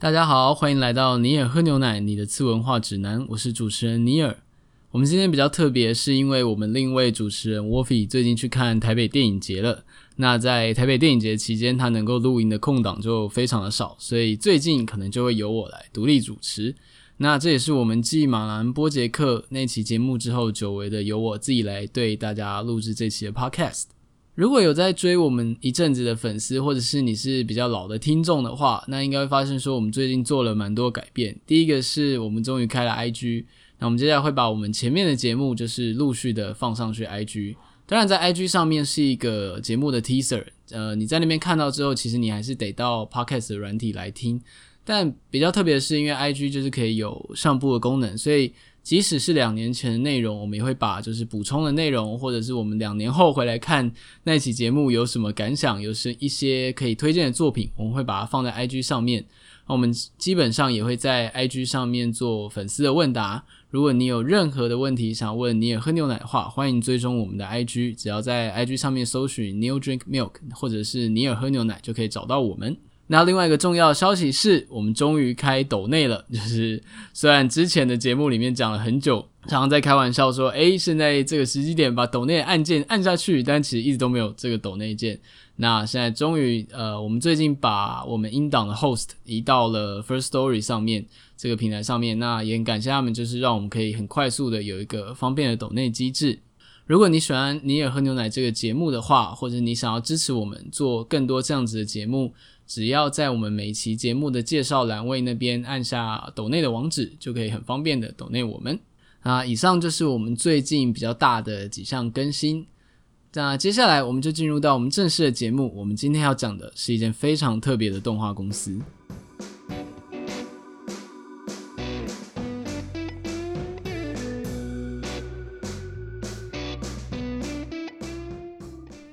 大家好，欢迎来到尼尔喝牛奶，你的次文化指南。我是主持人尼尔。我们今天比较特别，是因为我们另一位主持人 Wolfie 最近去看台北电影节了。那在台北电影节期间，他能够录音的空档就非常的少，所以最近可能就会由我来独立主持。那这也是我们继马兰波杰克那期节目之后，久违的由我自己来对大家录制这期的 Podcast。如果有在追我们一阵子的粉丝，或者是你是比较老的听众的话，那应该会发现说我们最近做了蛮多改变。第一个是我们终于开了 IG，那我们接下来会把我们前面的节目就是陆续的放上去 IG。当然，在 IG 上面是一个节目的 teaser，呃，你在那边看到之后，其实你还是得到 Podcast 的软体来听。但比较特别的是，因为 IG 就是可以有上部的功能，所以。即使是两年前的内容，我们也会把就是补充的内容，或者是我们两年后回来看那期节目有什么感想，有是一些可以推荐的作品，我们会把它放在 IG 上面。那我们基本上也会在 IG 上面做粉丝的问答。如果你有任何的问题想问尼尔喝牛奶的话，欢迎追踪我们的 IG，只要在 IG 上面搜寻 Neil Drink Milk 或者是尼尔喝牛奶，就可以找到我们。那另外一个重要的消息是，我们终于开抖内了。就是虽然之前的节目里面讲了很久，常常在开玩笑说，诶，现在这个时机点把抖内按键按下去，但其实一直都没有这个抖内键。那现在终于，呃，我们最近把我们英档的 host 移到了 First Story 上面这个平台上面。那也很感谢他们，就是让我们可以很快速的有一个方便的抖内机制。如果你喜欢尼尔喝牛奶这个节目的话，或者你想要支持我们做更多这样子的节目。只要在我们每期节目的介绍栏位那边按下抖内的网址，就可以很方便的抖内我们。啊，以上就是我们最近比较大的几项更新。那接下来我们就进入到我们正式的节目。我们今天要讲的是一件非常特别的动画公司。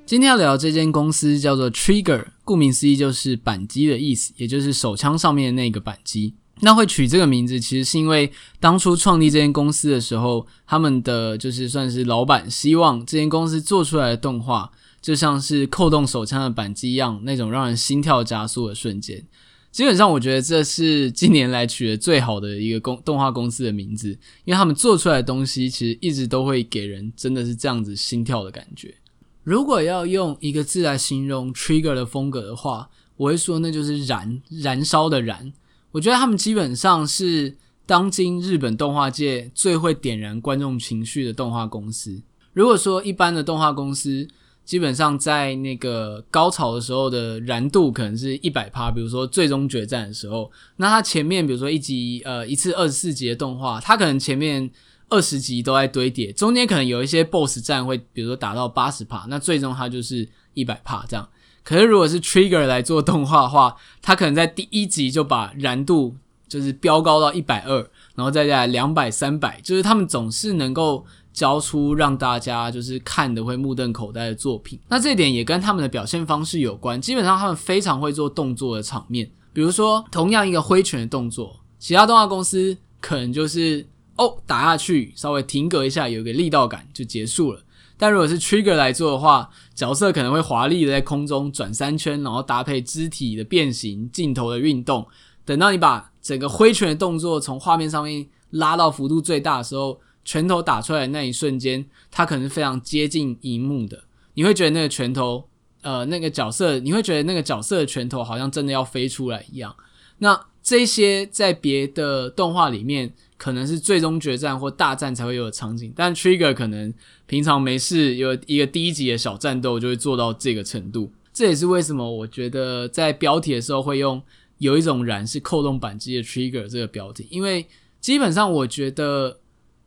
今天要聊这间公司叫做 Trigger，顾名思义就是扳机的意思，也就是手枪上面的那个扳机。那会取这个名字，其实是因为当初创立这间公司的时候，他们的就是算是老板希望这间公司做出来的动画，就像是扣动手枪的扳机一样，那种让人心跳加速的瞬间。基本上，我觉得这是近年来取得最好的一个公动画公司的名字，因为他们做出来的东西，其实一直都会给人真的是这样子心跳的感觉。如果要用一个字来形容 Trigger 的风格的话，我会说那就是燃，燃烧的燃。我觉得他们基本上是当今日本动画界最会点燃观众情绪的动画公司。如果说一般的动画公司，基本上在那个高潮的时候的燃度可能是一百趴，比如说最终决战的时候，那它前面比如说一集呃一次二十四集的动画，它可能前面。二十集都在堆叠，中间可能有一些 BOSS 战会，比如说打到八十帕，那最终它就是一百帕这样。可是如果是 Trigger 来做动画的话，它可能在第一集就把燃度就是飙高到一百二，然后再加两百、三百，就是他们总是能够交出让大家就是看得会目瞪口呆的作品。那这点也跟他们的表现方式有关，基本上他们非常会做动作的场面，比如说同样一个挥拳的动作，其他动画公司可能就是。哦，打下去，稍微停格一下，有个力道感就结束了。但如果是 Trigger 来做的话，角色可能会华丽的在空中转三圈，然后搭配肢体的变形、镜头的运动。等到你把整个挥拳的动作从画面上面拉到幅度最大的时候，拳头打出来的那一瞬间，它可能非常接近荧幕的。你会觉得那个拳头，呃，那个角色，你会觉得那个角色的拳头好像真的要飞出来一样。那这些在别的动画里面。可能是最终决战或大战才会有的场景，但 Trigger 可能平常没事有一个第一集的小战斗就会做到这个程度。这也是为什么我觉得在标题的时候会用有一种燃是扣动扳机的 Trigger 这个标题，因为基本上我觉得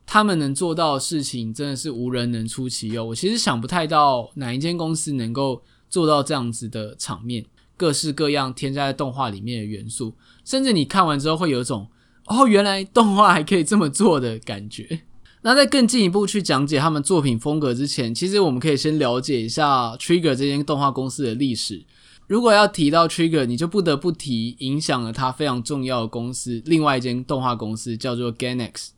他们能做到的事情真的是无人能出其右。我其实想不太到哪一间公司能够做到这样子的场面，各式各样添加在动画里面的元素，甚至你看完之后会有一种。哦，原来动画还可以这么做的感觉。那在更进一步去讲解他们作品风格之前，其实我们可以先了解一下 Trigger 这间动画公司的历史。如果要提到 Trigger，你就不得不提影响了它非常重要的公司，另外一间动画公司叫做 Gainax。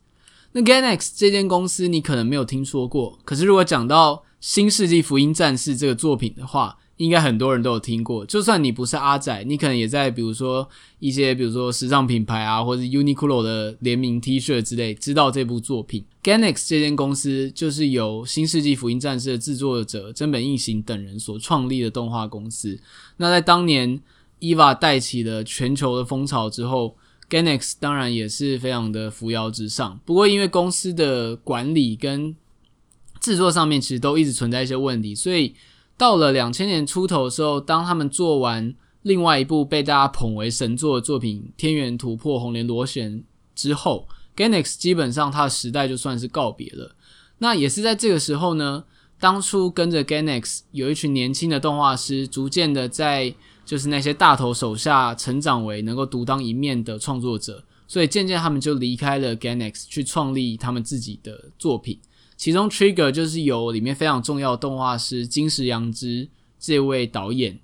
那 Gainax 这间公司你可能没有听说过，可是如果讲到《新世纪福音战士》这个作品的话，应该很多人都有听过。就算你不是阿仔，你可能也在比如说一些比如说时尚品牌啊，或者 Uniqlo 的联名 T 恤之类，知道这部作品。Gainax 这间公司就是由《新世纪福音战士》的制作者真本义行等人所创立的动画公司。那在当年 EVA 带起了全球的风潮之后，Gainax 当然也是非常的扶摇直上。不过因为公司的管理跟制作上面其实都一直存在一些问题，所以到了两千年出头的时候，当他们做完另外一部被大家捧为神作的作品《天元突破红莲螺旋》之后。，Ganex 基本上它的时代就算是告别了。那也是在这个时候呢，当初跟着 Ganex 有一群年轻的动画师，逐渐的在就是那些大头手下成长为能够独当一面的创作者，所以渐渐他们就离开了 Ganex 去创立他们自己的作品。其中 Trigger 就是由里面非常重要的动画师金石阳之这位导演，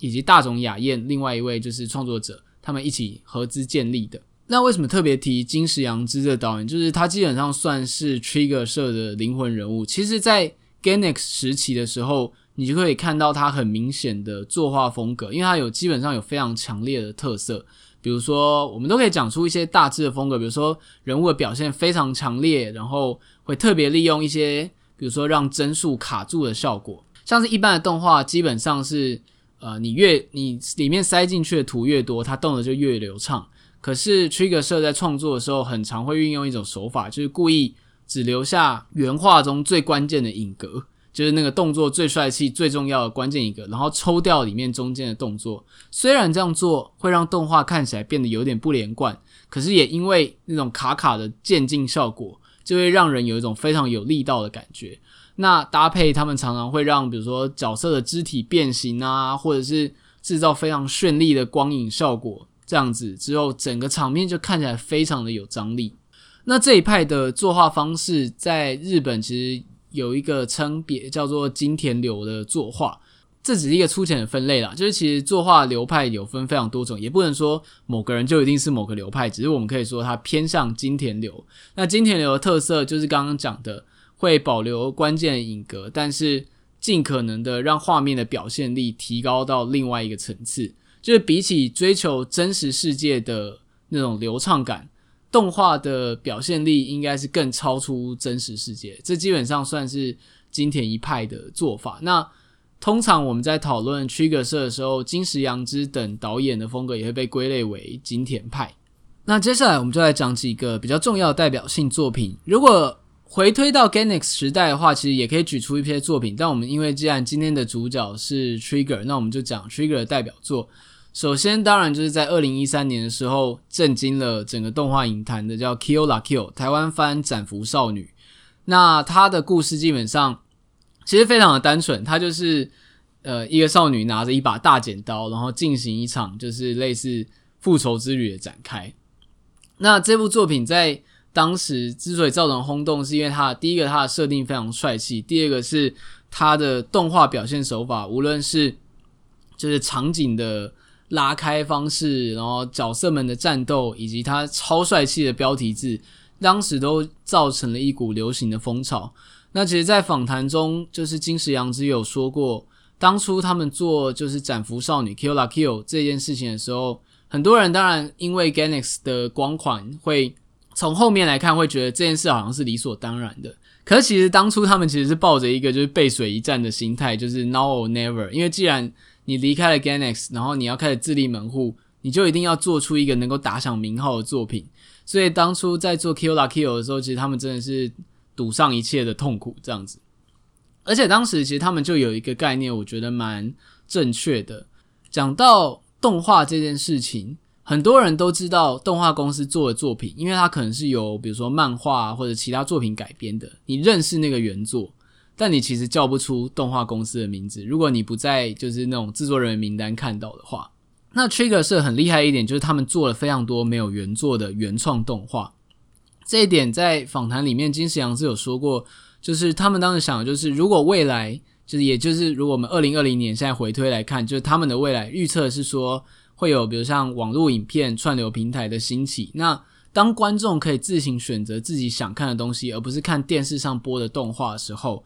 以及大冢雅彦另外一位就是创作者，他们一起合资建立的。那为什么特别提金石阳之的导演？就是他基本上算是 Trigger 社的灵魂人物。其实，在 Gainax 时期的时候，你就可以看到他很明显的作画风格，因为他有基本上有非常强烈的特色。比如说，我们都可以讲出一些大致的风格，比如说人物的表现非常强烈，然后会特别利用一些，比如说让帧数卡住的效果。像是一般的动画，基本上是呃，你越你里面塞进去的图越多，它动的就越流畅。可是 Trigger 社在创作的时候，很常会运用一种手法，就是故意只留下原画中最关键的影格，就是那个动作最帅气、最重要的关键一个，然后抽掉里面中间的动作。虽然这样做会让动画看起来变得有点不连贯，可是也因为那种卡卡的渐进效果，就会让人有一种非常有力道的感觉。那搭配他们常常会让，比如说角色的肢体变形啊，或者是制造非常绚丽的光影效果。这样子之后，整个场面就看起来非常的有张力。那这一派的作画方式在日本其实有一个称别，叫做金田流的作画。这只是一个粗浅的分类啦，就是其实作画流派有分非常多种，也不能说某个人就一定是某个流派，只是我们可以说它偏向金田流。那金田流的特色就是刚刚讲的，会保留关键的影格，但是尽可能的让画面的表现力提高到另外一个层次。就是比起追求真实世界的那种流畅感，动画的表现力应该是更超出真实世界。这基本上算是金田一派的做法。那通常我们在讨论 Trigger 社的时候，金石阳之等导演的风格也会被归类为金田派。那接下来我们就来讲几个比较重要代表性作品。如果回推到 Ganex 时代的话，其实也可以举出一些作品。但我们因为既然今天的主角是 Trigger，那我们就讲 Trigger 的代表作。首先，当然就是在二零一三年的时候，震惊了整个动画影坛的叫《Kill la Kill》，台湾翻《斩服少女》。那她的故事基本上其实非常的单纯，她就是呃一个少女拿着一把大剪刀，然后进行一场就是类似复仇之旅的展开。那这部作品在当时之所以造成轰动，是因为它第一个它的设定非常帅气，第二个是它的动画表现手法，无论是就是场景的。拉开方式，然后角色们的战斗，以及他超帅气的标题字，当时都造成了一股流行的风潮。那其实，在访谈中，就是金石阳之有说过，当初他们做就是斩服少女 Kill la Kill 这件事情的时候，很多人当然因为 Gainax 的光环，会从后面来看，会觉得这件事好像是理所当然的。可是，其实当初他们其实是抱着一个就是背水一战的心态，就是 Now or Never，因为既然你离开了 Gainax，然后你要开始自立门户，你就一定要做出一个能够打响名号的作品。所以当初在做 Kill la Kill 的时候，其实他们真的是赌上一切的痛苦这样子。而且当时其实他们就有一个概念，我觉得蛮正确的。讲到动画这件事情，很多人都知道动画公司做的作品，因为它可能是由比如说漫画或者其他作品改编的，你认识那个原作。但你其实叫不出动画公司的名字，如果你不在就是那种制作人员名单看到的话，那 Trigger 是很厉害一点，就是他们做了非常多没有原作的原创动画。这一点在访谈里面，金石阳是有说过，就是他们当时想的就是，如果未来就是也就是如果我们二零二零年现在回推来看，就是他们的未来预测是说会有比如像网络影片串流平台的兴起，那当观众可以自行选择自己想看的东西，而不是看电视上播的动画的时候。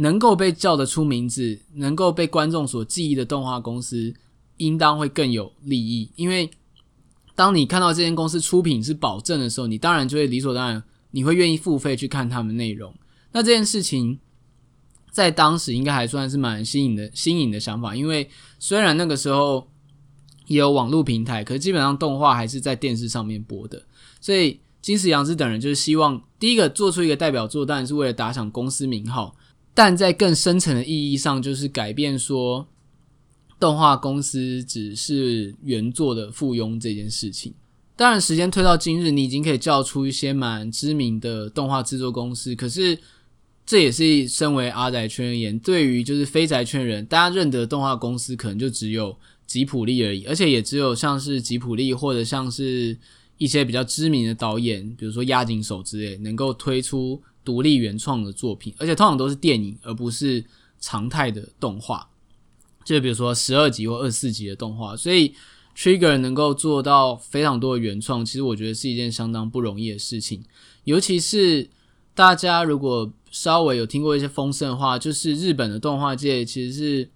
能够被叫得出名字，能够被观众所记忆的动画公司，应当会更有利益。因为当你看到这间公司出品是保证的时候，你当然就会理所当然，你会愿意付费去看他们内容。那这件事情在当时应该还算是蛮新颖的新颖的想法，因为虽然那个时候也有网络平台，可是基本上动画还是在电视上面播的，所以。金石阳子等人就是希望第一个做出一个代表作，当然是为了打响公司名号，但在更深层的意义上，就是改变说动画公司只是原作的附庸这件事情。当然，时间推到今日，你已经可以叫出一些蛮知名的动画制作公司，可是这也是身为阿宅圈而言，对于就是非宅圈人，大家认得动画公司可能就只有吉普力而已，而且也只有像是吉普力或者像是。一些比较知名的导演，比如说押井守之类，能够推出独立原创的作品，而且通常都是电影，而不是常态的动画。就比如说十二集或二十四集的动画，所以 Trigger 能够做到非常多的原创，其实我觉得是一件相当不容易的事情。尤其是大家如果稍微有听过一些风声的话，就是日本的动画界其实是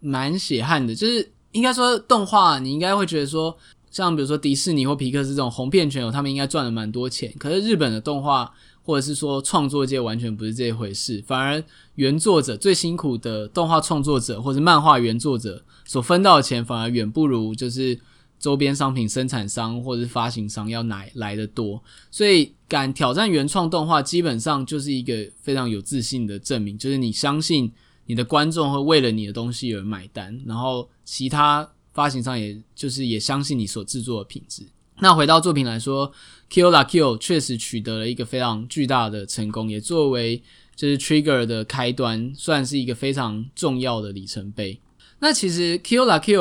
蛮血汗的，就是应该说动画，你应该会觉得说。像比如说迪士尼或皮克斯这种红遍全球，他们应该赚了蛮多钱。可是日本的动画或者是说创作界完全不是这一回事，反而原作者最辛苦的动画创作者或者漫画原作者所分到的钱，反而远不如就是周边商品生产商或者是发行商要来来得多。所以敢挑战原创动画，基本上就是一个非常有自信的证明，就是你相信你的观众会为了你的东西而买单，然后其他。发行商也就是也相信你所制作的品质。那回到作品来说，《Kill la Kill》确实取得了一个非常巨大的成功，也作为就是 Trigger 的开端，算是一个非常重要的里程碑。那其实《Kill la Kill》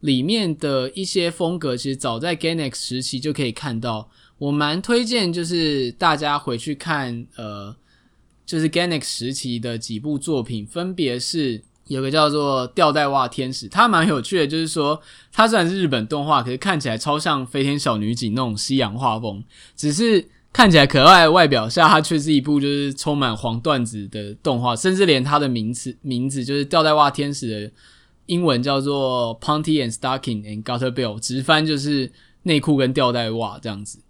里面的一些风格，其实早在 Gainax 时期就可以看到。我蛮推荐就是大家回去看，呃，就是 Gainax 时期的几部作品，分别是。有个叫做吊带袜天使，它蛮有趣的，就是说它虽然是日本动画，可是看起来超像飞天小女警那种西洋画风，只是看起来可爱的外表下，它却是一部就是充满黄段子的动画，甚至连它的名字名字就是吊带袜天使的英文叫做 Panty and Stocking and Gutter Bill，直翻就是内裤跟吊带袜这样子，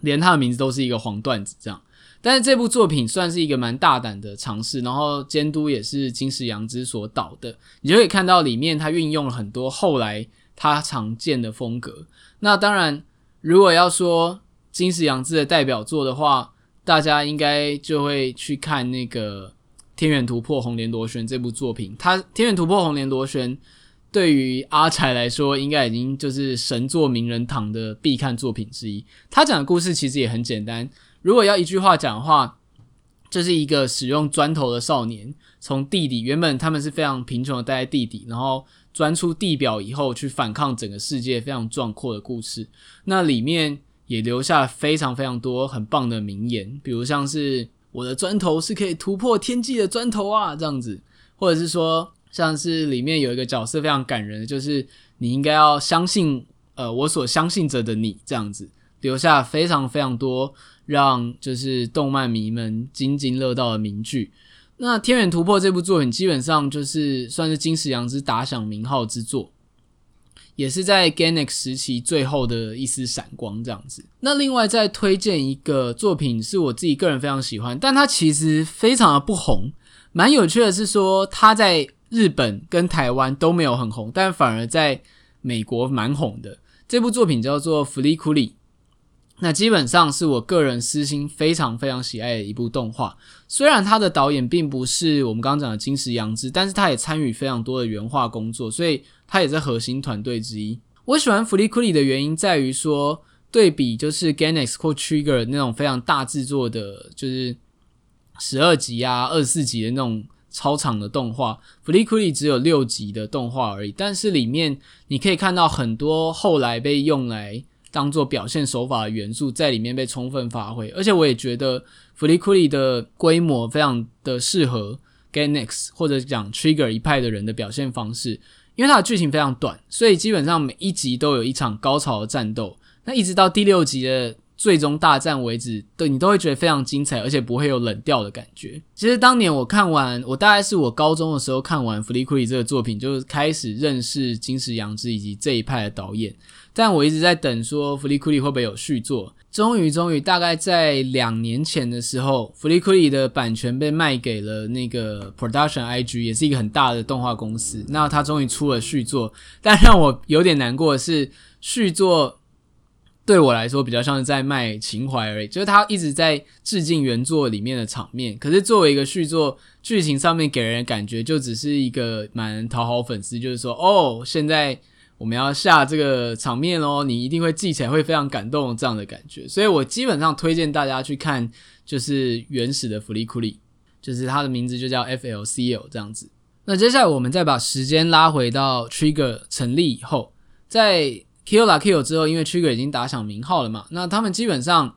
连它的名字都是一个黄段子这样。但是这部作品算是一个蛮大胆的尝试，然后监督也是金石阳之所导的，你就可以看到里面他运用了很多后来他常见的风格。那当然，如果要说金石阳之的代表作的话，大家应该就会去看那个《天元突破红莲螺旋》这部作品。他《天元突破红莲螺旋》对于阿柴来说，应该已经就是神作名人堂的必看作品之一。他讲的故事其实也很简单。如果要一句话讲的话，这、就是一个使用砖头的少年，从地底原本他们是非常贫穷的待在地底，然后钻出地表以后去反抗整个世界非常壮阔的故事。那里面也留下非常非常多很棒的名言，比如像是我的砖头是可以突破天际的砖头啊这样子，或者是说像是里面有一个角色非常感人，就是你应该要相信呃我所相信着的你这样子，留下非常非常多。让就是动漫迷们津津乐道的名句。那《天元突破》这部作品基本上就是算是金石阳之打响名号之作，也是在 Gainax 时期最后的一丝闪光这样子。那另外再推荐一个作品，是我自己个人非常喜欢，但它其实非常的不红。蛮有趣的是说，它在日本跟台湾都没有很红，但反而在美国蛮红的。这部作品叫做《Fooly Cooly》。那基本上是我个人私心非常非常喜爱的一部动画，虽然他的导演并不是我们刚刚讲的金石阳之，但是他也参与非常多的原画工作，所以他也是核心团队之一。我喜欢 Fooly Cooly 的原因在于说，对比就是 g a n e x 或 Trigger 那种非常大制作的，就是十二集啊、二十四集的那种超长的动画，Fooly Cooly 只有六集的动画而已，但是里面你可以看到很多后来被用来。当做表现手法的元素在里面被充分发挥，而且我也觉得福利库利的规模非常的适合 g a n e x 或者讲 Trigger 一派的人的表现方式，因为它的剧情非常短，所以基本上每一集都有一场高潮的战斗。那一直到第六集的最终大战为止，对你都会觉得非常精彩，而且不会有冷掉的感觉。其实当年我看完，我大概是我高中的时候看完弗利库里这个作品，就开始认识金石阳之以及这一派的导演。但我一直在等说弗利库里会不会有续作。终于，终于，大概在两年前的时候，弗利库里的版权被卖给了那个 Production IG，也是一个很大的动画公司。那他终于出了续作，但让我有点难过的是，续作。对我来说，比较像是在卖情怀而已，就是他一直在致敬原作里面的场面。可是作为一个续作，剧情上面给人的感觉就只是一个蛮讨好粉丝，就是说，哦，现在我们要下这个场面哦，你一定会记起来，会非常感动这样的感觉。所以我基本上推荐大家去看，就是原始的福利库里，就是它的名字就叫 FLCL 这样子。那接下来我们再把时间拉回到 Trigger 成立以后，在 Kill la Kill 之后，因为 Trigger 已经打响名号了嘛，那他们基本上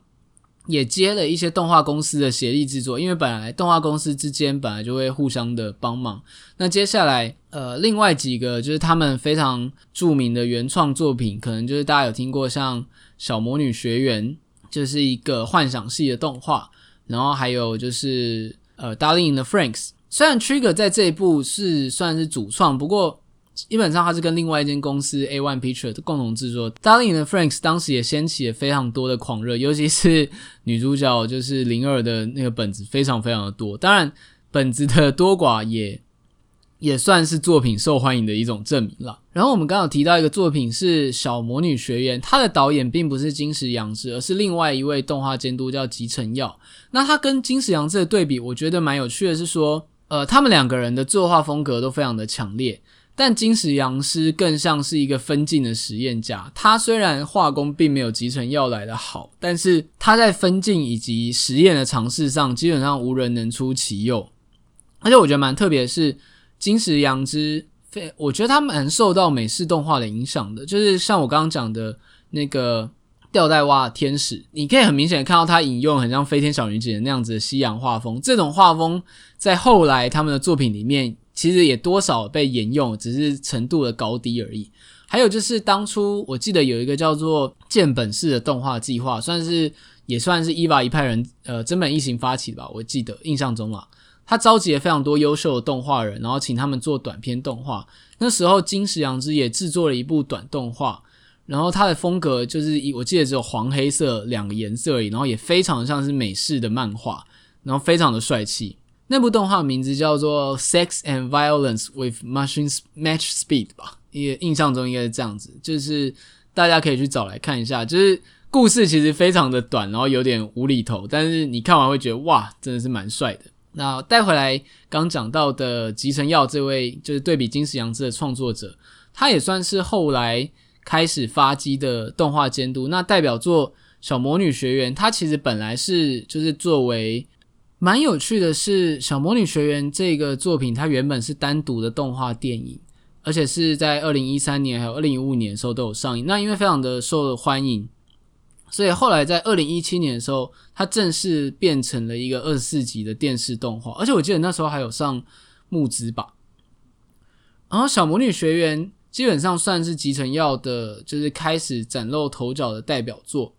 也接了一些动画公司的协力制作，因为本来动画公司之间本来就会互相的帮忙。那接下来，呃，另外几个就是他们非常著名的原创作品，可能就是大家有听过像《小魔女学园》，就是一个幻想系的动画，然后还有就是呃《Darling in the Franks》。虽然 Trigger 在这一部是算是主创，不过。基本上，他是跟另外一间公司 A One Picture 的共同制作。Darling 的 Franks 当时也掀起了非常多的狂热，尤其是女主角就是灵儿的那个本子非常非常的多。当然，本子的多寡也也算是作品受欢迎的一种证明了。然后我们刚刚提到一个作品是《小魔女学园》，它的导演并不是金石阳之，而是另外一位动画监督叫吉成耀。那他跟金石阳之的对比，我觉得蛮有趣的，是说，呃，他们两个人的作画风格都非常的强烈。但金石阳之更像是一个分镜的实验家，他虽然画工并没有集成耀来的好，但是他在分镜以及实验的尝试上，基本上无人能出其右。而且我觉得蛮特别的是，金石阳之非，我觉得他蛮受到美式动画的影响的，就是像我刚刚讲的那个吊带袜天使，你可以很明显的看到他引用很像飞天小女警那样子的西洋画风，这种画风在后来他们的作品里面。其实也多少被沿用，只是程度的高低而已。还有就是当初我记得有一个叫做“建本市”的动画计划，算是也算是 EVA 一派人呃真本一行发起的吧。我记得印象中啊，他召集了非常多优秀的动画人，然后请他们做短篇动画。那时候金石良之也制作了一部短动画，然后他的风格就是我记得只有黄黑色两个颜色而已，然后也非常像是美式的漫画，然后非常的帅气。那部动画名字叫做《Sex and Violence with Machines Match Speed》吧，也印象中应该是这样子，就是大家可以去找来看一下。就是故事其实非常的短，然后有点无厘头，但是你看完会觉得哇，真的是蛮帅的。那带回来刚讲到的吉成耀这位，就是对比金石洋之的创作者，他也算是后来开始发迹的动画监督。那代表作《小魔女学园》，他其实本来是就是作为。蛮有趣的是，《小魔女学园》这个作品，它原本是单独的动画电影，而且是在二零一三年还有二零一五年的时候都有上映。那因为非常的受欢迎，所以后来在二零一七年的时候，它正式变成了一个二十四集的电视动画，而且我记得那时候还有上募资吧。然后，《小魔女学园》基本上算是吉成耀的，就是开始崭露头角的代表作。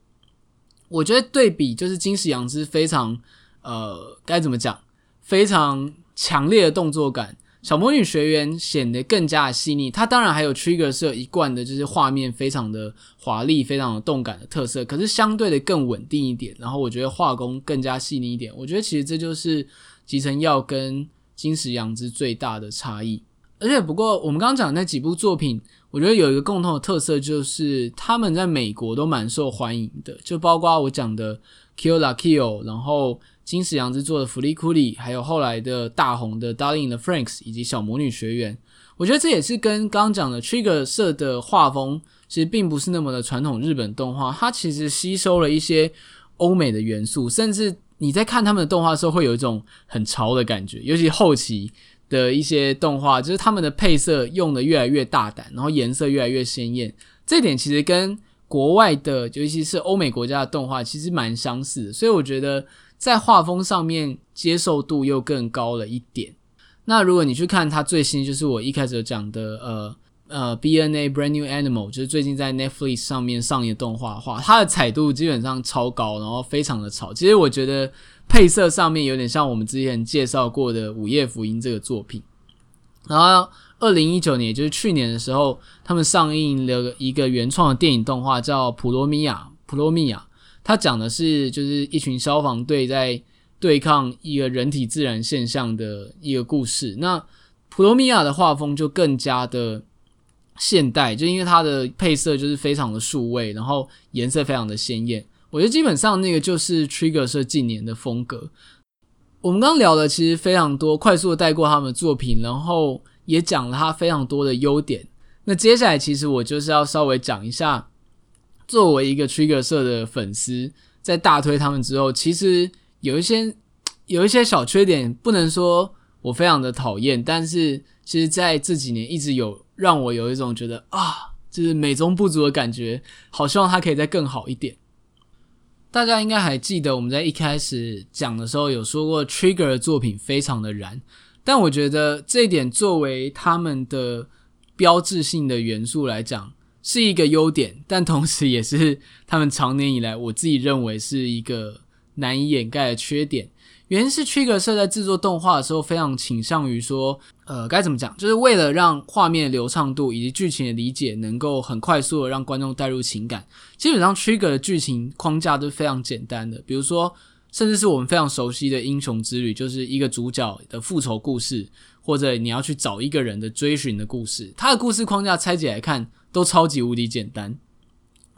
我觉得对比就是金石阳之非常。呃，该怎么讲？非常强烈的动作感，小魔女学员显得更加的细腻。它当然还有 Trigger 是有一贯的，就是画面非常的华丽、非常的动感的特色，可是相对的更稳定一点。然后我觉得画工更加细腻一点。我觉得其实这就是吉成耀跟金石阳之最大的差异。而且不过我们刚刚讲的那几部作品，我觉得有一个共同的特色，就是他们在美国都蛮受欢迎的，就包括我讲的 Kill la Kill，然后。金石阳之作的《福利库里》，还有后来的大红的《Darling in the Franxx》以及《小魔女学园》，我觉得这也是跟刚刚讲的 Trigger 社的画风其实并不是那么的传统日本动画，它其实吸收了一些欧美的元素，甚至你在看他们的动画的时候会有一种很潮的感觉，尤其后期的一些动画，就是他们的配色用的越来越大胆，然后颜色越来越鲜艳，这点其实跟国外的，尤其是欧美国家的动画其实蛮相似的，所以我觉得。在画风上面接受度又更高了一点。那如果你去看它最新，就是我一开始讲的，呃呃，BNA Brand New Animal，就是最近在 Netflix 上面上映的动画的话，它的彩度基本上超高，然后非常的潮。其实我觉得配色上面有点像我们之前介绍过的《午夜福音》这个作品。然后，二零一九年，也就是去年的时候，他们上映了一个原创的电影动画，叫《普罗米亚》。普罗米亚，他讲的是就是一群消防队在对抗一个人体自然现象的一个故事。那普罗米亚的画风就更加的现代，就因为它的配色就是非常的数位，然后颜色非常的鲜艳。我觉得基本上那个就是 Trigger 社近年的风格。我们刚刚聊的其实非常多，快速的带过他们的作品，然后也讲了他非常多的优点。那接下来其实我就是要稍微讲一下，作为一个 Trigger 社的粉丝，在大推他们之后，其实有一些 有一些小缺点，不能说我非常的讨厌，但是其实在这几年一直有让我有一种觉得啊，就是美中不足的感觉，好希望他可以再更好一点。大家应该还记得我们在一开始讲的时候有说过，Trigger 的作品非常的燃，但我觉得这一点作为他们的标志性的元素来讲是一个优点，但同时也是他们长年以来我自己认为是一个难以掩盖的缺点。原因是 Trigger 社在制作动画的时候非常倾向于说，呃，该怎么讲？就是为了让画面流畅度以及剧情的理解能够很快速的让观众带入情感，基本上 Trigger 的剧情框架都是非常简单的。比如说，甚至是我们非常熟悉的英雄之旅，就是一个主角的复仇故事，或者你要去找一个人的追寻的故事，它的故事框架拆解来看都超级无敌简单。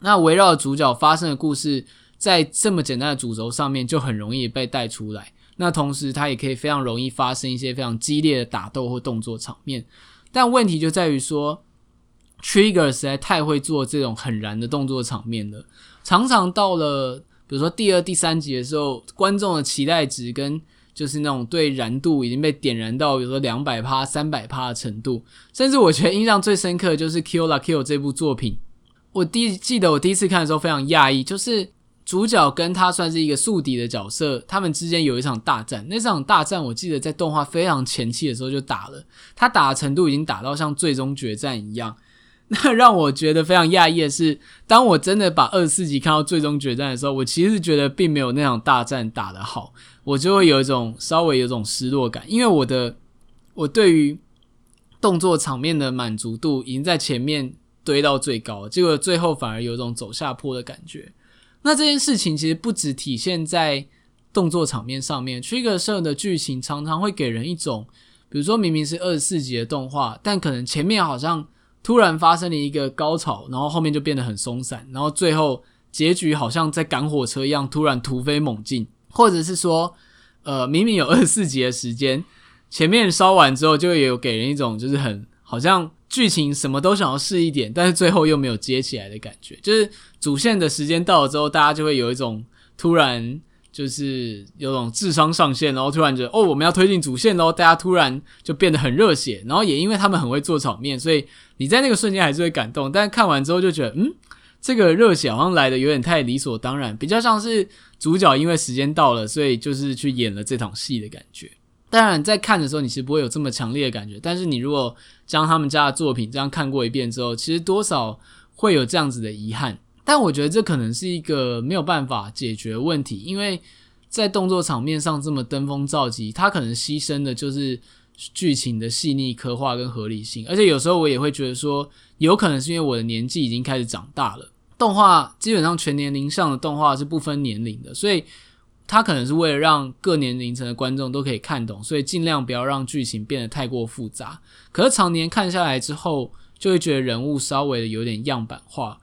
那围绕主角发生的故事，在这么简单的主轴上面就很容易被带出来。那同时，它也可以非常容易发生一些非常激烈的打斗或动作场面，但问题就在于说，Trigger 实在太会做这种很燃的动作场面了，常常到了比如说第二、第三集的时候，观众的期待值跟就是那种对燃度已经被点燃到，比如说两百趴、三百趴的程度，甚至我觉得印象最深刻的就是 Kill la Kill 这部作品，我第记得我第一次看的时候非常讶异，就是。主角跟他算是一个宿敌的角色，他们之间有一场大战。那场大战我记得在动画非常前期的时候就打了，他打的程度已经打到像最终决战一样。那让我觉得非常讶异的是，当我真的把二十四集看到最终决战的时候，我其实觉得并没有那场大战打得好，我就会有一种稍微有一种失落感，因为我的我对于动作场面的满足度已经在前面堆到最高，结果最后反而有一种走下坡的感觉。那这件事情其实不只体现在动作场面上面，Trigger 社的剧情常常会给人一种，比如说明明是二十四集的动画，但可能前面好像突然发生了一个高潮，然后后面就变得很松散，然后最后结局好像在赶火车一样，突然突飞猛进，或者是说，呃，明明有二十四集的时间，前面烧完之后，就有给人一种就是很好像。剧情什么都想要试一点，但是最后又没有接起来的感觉。就是主线的时间到了之后，大家就会有一种突然就是有种智商上线，然后突然觉得哦，我们要推进主线喽，大家突然就变得很热血。然后也因为他们很会做场面，所以你在那个瞬间还是会感动。但看完之后就觉得，嗯，这个热血好像来的有点太理所当然，比较像是主角因为时间到了，所以就是去演了这场戏的感觉。当然，在看的时候，你其实不会有这么强烈的感觉。但是，你如果将他们家的作品这样看过一遍之后，其实多少会有这样子的遗憾。但我觉得这可能是一个没有办法解决问题，因为在动作场面上这么登峰造极，他可能牺牲的就是剧情的细腻刻画跟合理性。而且有时候我也会觉得说，有可能是因为我的年纪已经开始长大了，动画基本上全年龄上的动画是不分年龄的，所以。他可能是为了让各年龄层的观众都可以看懂，所以尽量不要让剧情变得太过复杂。可是常年看下来之后，就会觉得人物稍微的有点样板化。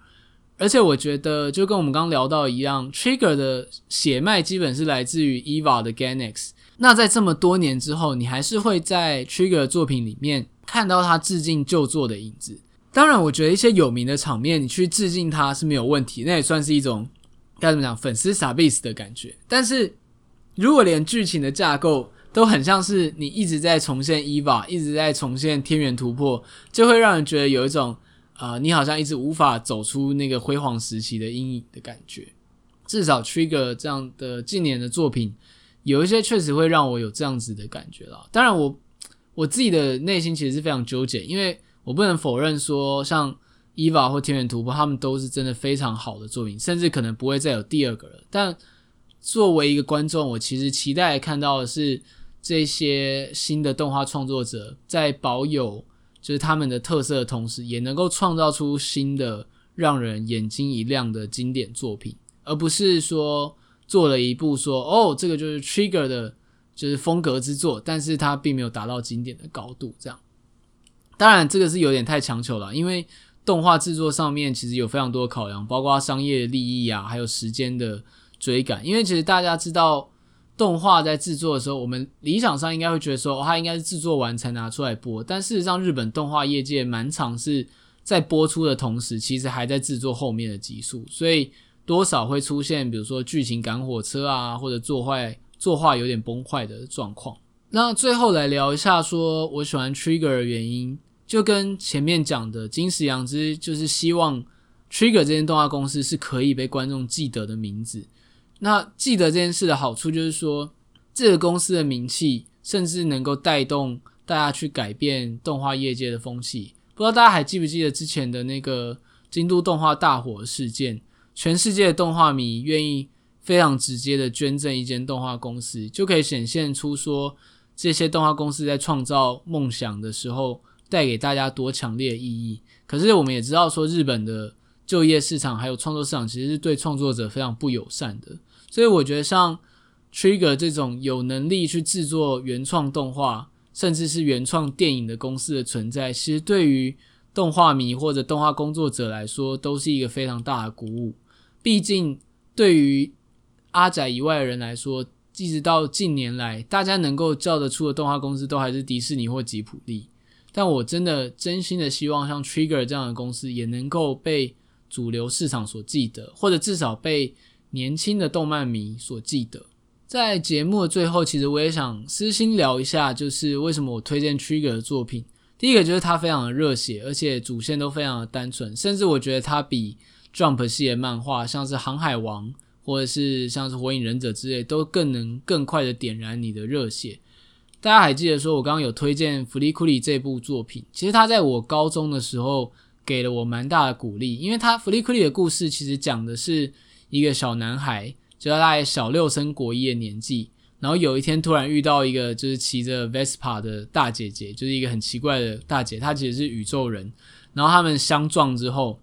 而且我觉得，就跟我们刚聊到一样，Trigger 的血脉基本是来自于 EVA 的 Genex。那在这么多年之后，你还是会在 Trigger 作品里面看到他致敬旧作的影子。当然，我觉得一些有名的场面，你去致敬他是没有问题，那也算是一种。该怎么讲？粉丝傻逼死的感觉。但是如果连剧情的架构都很像是你一直在重现 EVA，一直在重现天元突破，就会让人觉得有一种啊、呃，你好像一直无法走出那个辉煌时期的阴影的感觉。至少 Trigger 这样的近年的作品，有一些确实会让我有这样子的感觉了。当然我，我自己的内心其实是非常纠结，因为我不能否认说，像伊娃或天元突破，他们都是真的非常好的作品，甚至可能不会再有第二个了。但作为一个观众，我其实期待看到的是这些新的动画创作者在保有就是他们的特色的同时，也能够创造出新的让人眼睛一亮的经典作品，而不是说做了一部说哦，这个就是 Trigger 的，就是风格之作，但是它并没有达到经典的高度，这样。当然，这个是有点太强求了，因为动画制作上面其实有非常多的考量，包括商业利益啊，还有时间的追赶。因为其实大家知道，动画在制作的时候，我们理想上应该会觉得说，哦，它应该是制作完才拿出来播。但事实上，日本动画业界蛮常是在播出的同时，其实还在制作后面的集数，所以多少会出现，比如说剧情赶火车啊，或者作坏、作画有点崩坏的状况。那最后来聊一下，说我喜欢 Trigger 的原因。就跟前面讲的金石阳之，就是希望 Trigger 这间动画公司是可以被观众记得的名字。那记得这件事的好处就是说，这个公司的名气甚至能够带动大家去改变动画业界的风气。不知道大家还记不记得之前的那个京都动画大火事件？全世界的动画迷愿意非常直接的捐赠一间动画公司，就可以显现出说，这些动画公司在创造梦想的时候。带给大家多强烈的意义？可是我们也知道，说日本的就业市场还有创作市场其实是对创作者非常不友善的。所以我觉得像 Trigger 这种有能力去制作原创动画，甚至是原创电影的公司的存在，其实对于动画迷或者动画工作者来说，都是一个非常大的鼓舞。毕竟对于阿宅以外的人来说，一直到近年来，大家能够叫得出的动画公司，都还是迪士尼或吉卜力。但我真的真心的希望，像 Trigger 这样的公司也能够被主流市场所记得，或者至少被年轻的动漫迷所记得。在节目的最后，其实我也想私心聊一下，就是为什么我推荐 Trigger 的作品。第一个就是它非常的热血，而且主线都非常的单纯，甚至我觉得它比 Jump 系的漫画，像是《航海王》或者是像是《火影忍者》之类，都更能更快的点燃你的热血。大家还记得说，我刚刚有推荐《福利库里》这部作品，其实他在我高中的时候给了我蛮大的鼓励，因为他《福利库里》的故事其实讲的是一个小男孩，就大概小六升国一的年纪，然后有一天突然遇到一个就是骑着 Vespa 的大姐姐，就是一个很奇怪的大姐，她其实是宇宙人，然后他们相撞之后，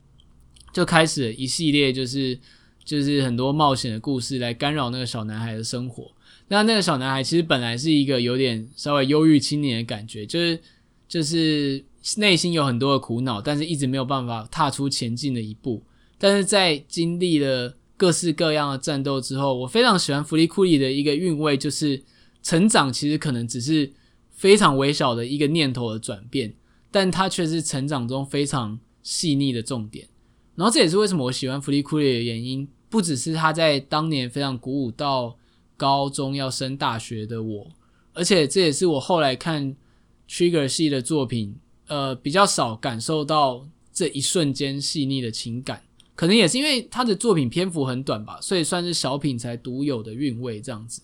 就开始了一系列就是就是很多冒险的故事来干扰那个小男孩的生活。那那个小男孩其实本来是一个有点稍微忧郁青年的感觉，就是就是内心有很多的苦恼，但是一直没有办法踏出前进的一步。但是在经历了各式各样的战斗之后，我非常喜欢弗利库里的一个韵味，就是成长其实可能只是非常微小的一个念头的转变，但它却是成长中非常细腻的重点。然后这也是为什么我喜欢弗利库里的原因，不只是他在当年非常鼓舞到。高中要升大学的我，而且这也是我后来看 Trigger 系的作品，呃，比较少感受到这一瞬间细腻的情感，可能也是因为他的作品篇幅很短吧，所以算是小品才独有的韵味这样子。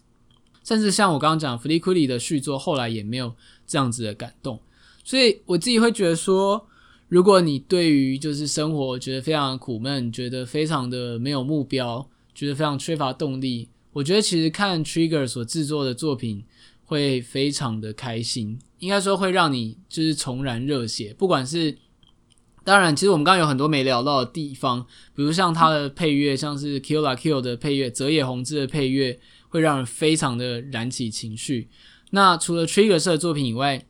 甚至像我刚刚讲福利库里的续作，后来也没有这样子的感动，所以我自己会觉得说，如果你对于就是生活觉得非常苦闷，觉得非常的没有目标，觉得非常缺乏动力。我觉得其实看 Trigger 所制作的作品会非常的开心，应该说会让你就是重燃热血。不管是当然，其实我们刚刚有很多没聊到的地方，比如像它的配乐，像是 Kill La Kill 的配乐，泽野弘之的配乐，会让人非常的燃起情绪。那除了 Trigger 社的作品以外，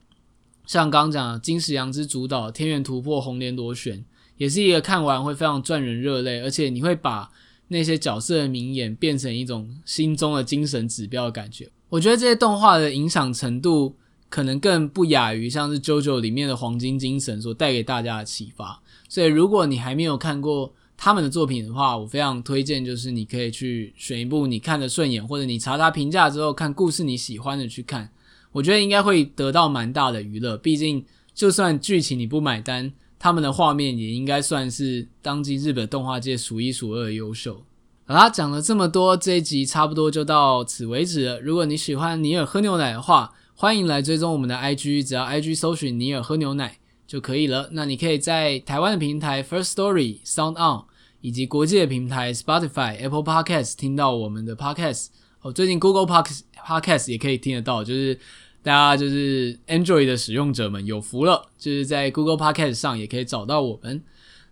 像刚刚讲的金石阳之主导《天元突破》《红莲螺旋》，也是一个看完会非常赚人热泪，而且你会把。那些角色的名言变成一种心中的精神指标的感觉，我觉得这些动画的影响程度可能更不亚于像是 JoJo 里面的黄金精神所带给大家的启发。所以，如果你还没有看过他们的作品的话，我非常推荐，就是你可以去选一部你看得顺眼，或者你查查评价之后看故事你喜欢的去看。我觉得应该会得到蛮大的娱乐，毕竟就算剧情你不买单。他们的画面也应该算是当今日本动画界数一数二的优秀。好啦，讲了这么多，这一集差不多就到此为止了。如果你喜欢尼尔喝牛奶的话，欢迎来追踪我们的 IG，只要 IG 搜寻尼尔喝牛奶就可以了。那你可以在台湾的平台 First Story、Sound On，以及国际的平台 Spotify、Apple Podcast 听到我们的 Podcast。哦，最近 Google Podcast 也可以听得到，就是大家就是 Android 的使用者们有福了，就是在 Google Podcast 上也可以找到我们。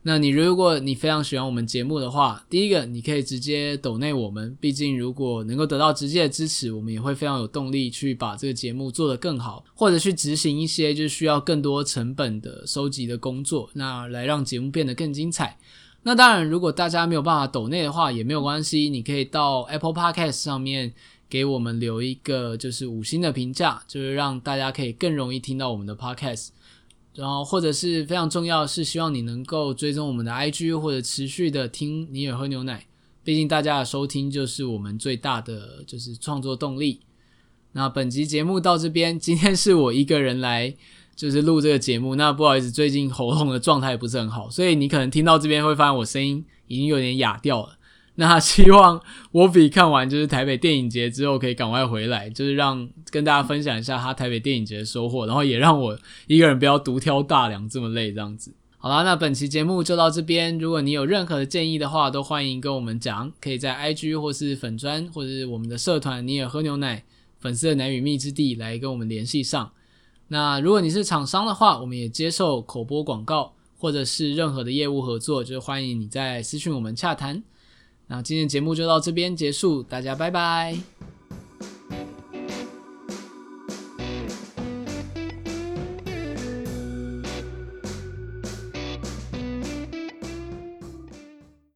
那你如果你非常喜欢我们节目的话，第一个你可以直接抖内我们，毕竟如果能够得到直接的支持，我们也会非常有动力去把这个节目做得更好，或者去执行一些就是需要更多成本的收集的工作，那来让节目变得更精彩。那当然，如果大家没有办法抖内的话也没有关系，你可以到 Apple Podcast 上面给我们留一个就是五星的评价，就是让大家可以更容易听到我们的 Podcast。然后，或者是非常重要是，希望你能够追踪我们的 IG，或者持续的听你也喝牛奶。毕竟大家的收听就是我们最大的就是创作动力。那本集节目到这边，今天是我一个人来就是录这个节目。那不好意思，最近喉咙的状态不是很好，所以你可能听到这边会发现我声音已经有点哑掉了。那希望我比看完就是台北电影节之后可以赶快回来，就是让跟大家分享一下他台北电影节的收获，然后也让我一个人不要独挑大梁这么累这样子。好啦，那本期节目就到这边。如果你有任何的建议的话，都欢迎跟我们讲，可以在 IG 或是粉专或者是我们的社团“尼尔喝牛奶”粉丝的奶与蜜之地来跟我们联系上。那如果你是厂商的话，我们也接受口播广告或者是任何的业务合作，就欢迎你在私讯我们洽谈。那今天节目就到这边结束，大家拜拜。